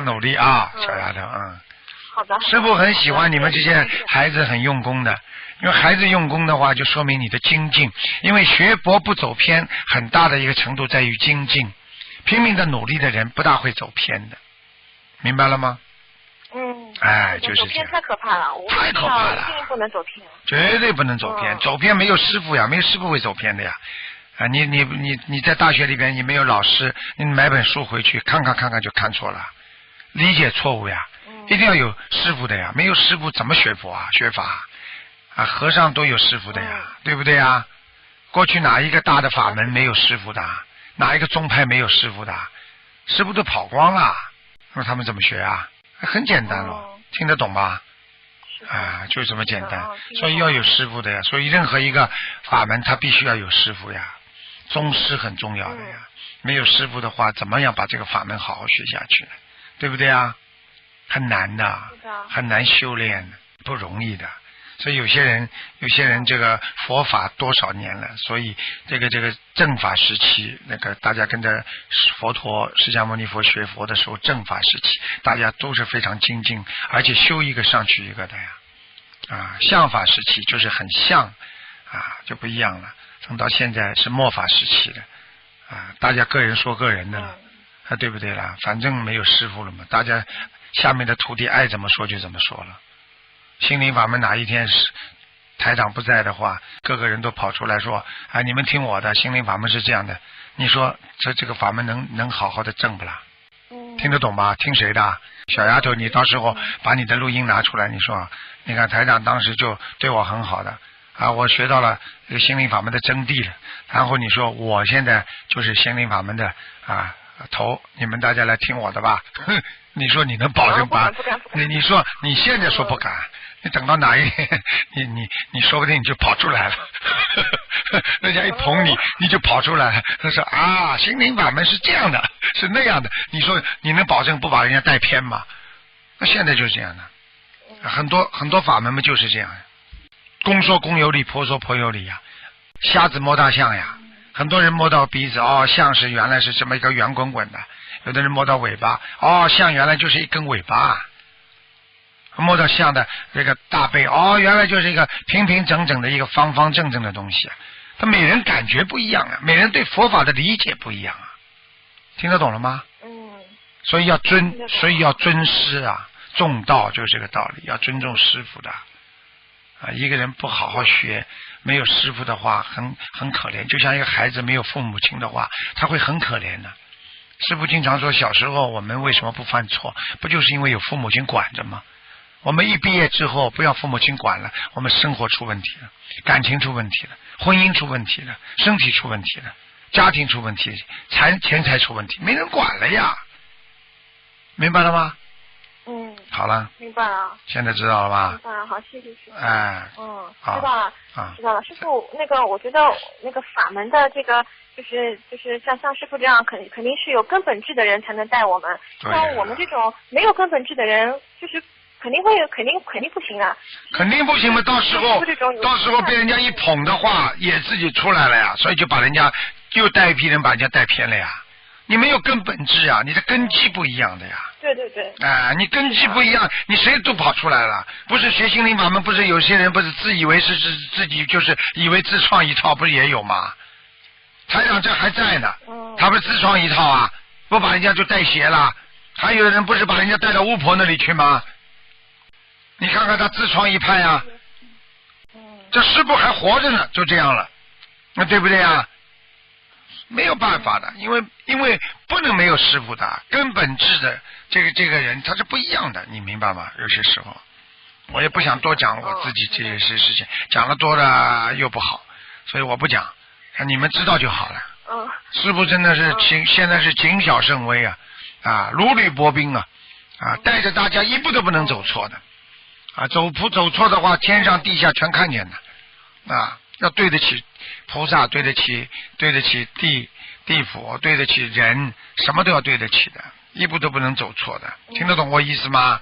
好努力啊，嗯小丫头，嗯。好的。师傅很喜欢你们这些孩子很用功的，因为孩子用功的话，就说明你的精进。因为学佛不走偏，很大的一个程度在于精进。拼命的努力的人，不大会走偏的，明白了吗？嗯，哎就是太可怕了，我太可怕了不能走偏。绝对不能走偏，嗯走偏没有师傅呀，没有师傅会走偏的呀。啊，你你你你在大学里边，你没有老师，你买本书回去看看看看就看错了，理解错误呀。嗯一定要有师傅的呀，没有师傅怎么学佛啊？学法啊，和尚都有师傅的呀，嗯对不对呀？过去哪一个大的法门没有师傅的？哪一个宗派没有师傅的？师傅都跑光了，那他们怎么学啊？很简单咯，哦听得懂吧？啊，就这么简单所以要有师傅的呀。所以任何一个法门，他必须要有师傅呀，宗师很重要的呀。嗯没有师傅的话，怎么样把这个法门好好学下去呢？对不对啊？很难的很难修炼的，不容易的。所以有些人，有些人这个佛法多少年了，所以这个这个正法时期，那个大家跟着佛陀释迦牟尼佛学佛的时候，正法时期大家都是非常精进，而且修一个上去一个的呀。啊，相法时期就是很像啊，就不一样了。等到现在是末法时期的啊，大家个人说个人的了。嗯啊，对不对啦？反正没有师傅了嘛，大家下面的徒弟爱怎么说就怎么说了。心灵法门哪一天是台长不在的话，各个人都跑出来说：“啊，你们听我的，心灵法门是这样的。”你说这这个法门能能好好的正不啦？嗯，听得懂吧？听谁的？小丫头，你到时候把你的录音拿出来，你说，你看台长当时就对我很好的啊，我学到了这个心灵法门的真谛了。然后你说我现在就是心灵法门的啊头，你们大家来听我的吧。哼，你说你能保证把你你说你现在说不敢，你等到哪一天，你你你说不定你就跑出来了，人家一捧你，你就跑出来了。他说啊，心灵法门是这样的，是那样的。你说你能保证不把人家带偏吗？那现在就是这样的，很多很多法门嘛就是这样，公说公有理，婆说婆有理呀、瞎子摸大象呀。很多人摸到鼻子，哦，像是原来是这么一个圆滚滚的；有的人摸到尾巴，哦，像原来就是一根尾巴。摸到象的这个大背，哦，原来就是一个平平整整的一个方方正正的东西。他每人感觉不一样啊，每人对佛法的理解不一样啊，听得懂了吗？嗯，所以要尊所以要尊师啊，重道就是这个道理，要尊重师傅的。啊，一个人不好好学，没有师傅的话，很很可怜。就像一个孩子没有父母亲的话，他会很可怜的。师傅经常说，小时候我们为什么不犯错？不就是因为有父母亲管着吗？我们一毕业之后，不要父母亲管了，我们生活出问题了，感情出问题了，婚姻出问题了，身体出问题了，家庭出问题，财钱财出问题，没人管了呀。明白了吗？嗯，好了，明白了，现在知道了吧明？白了，好，谢谢师傅。哎，嗯，知道了，啊知道了。师傅，那个我觉得那个法门的这个，就是就是像像师傅这样，肯肯定是有根本智的人才能带我们。像我们这种没有根本智的人，就是肯定会肯定肯定不行啊。肯定不行嘛！到时候到时候被人家一捧的话，也自己出来了呀，所以就把人家又带一批人把人家带偏了呀。你没有根本质啊，你的根基不一样的呀。对对对，哎，你根基不一样，你谁都跑出来了。不是学心灵法门，不是有些人不是自以为是是自己就是以为自创一套，不是也有吗？台长这还在呢，嗯，他不是自创一套啊，不把人家就带邪了。还有人不是把人家带到巫婆那里去吗？你看看他自创一派啊，嗯这师傅还活着呢，就这样了，那对不对啊？没有办法的，因为因为不能没有师傅的，根本质的这个这个人他是不一样的，你明白吗？有些时候，我也不想多讲我自己这些事事情，讲的多了又不好，所以我不讲，你们知道就好了。嗯师傅真的是谨，现在是谨小慎微啊，啊，如履薄冰啊，啊，带着大家一步都不能走错的，啊，走不走错的话，天上地下全看见的，啊，要对得起菩萨，对得起对得起地地府，对得起人，什么都要对得起的，一步都不能走错的，听得懂我意思吗？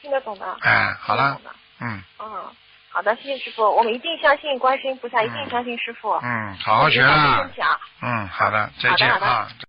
听得懂的。哎，好了嗯嗯，好的，谢谢师傅，我们一定相信观世音菩萨，一定相信师傅。嗯，好好学啊。嗯，好的，再见啊。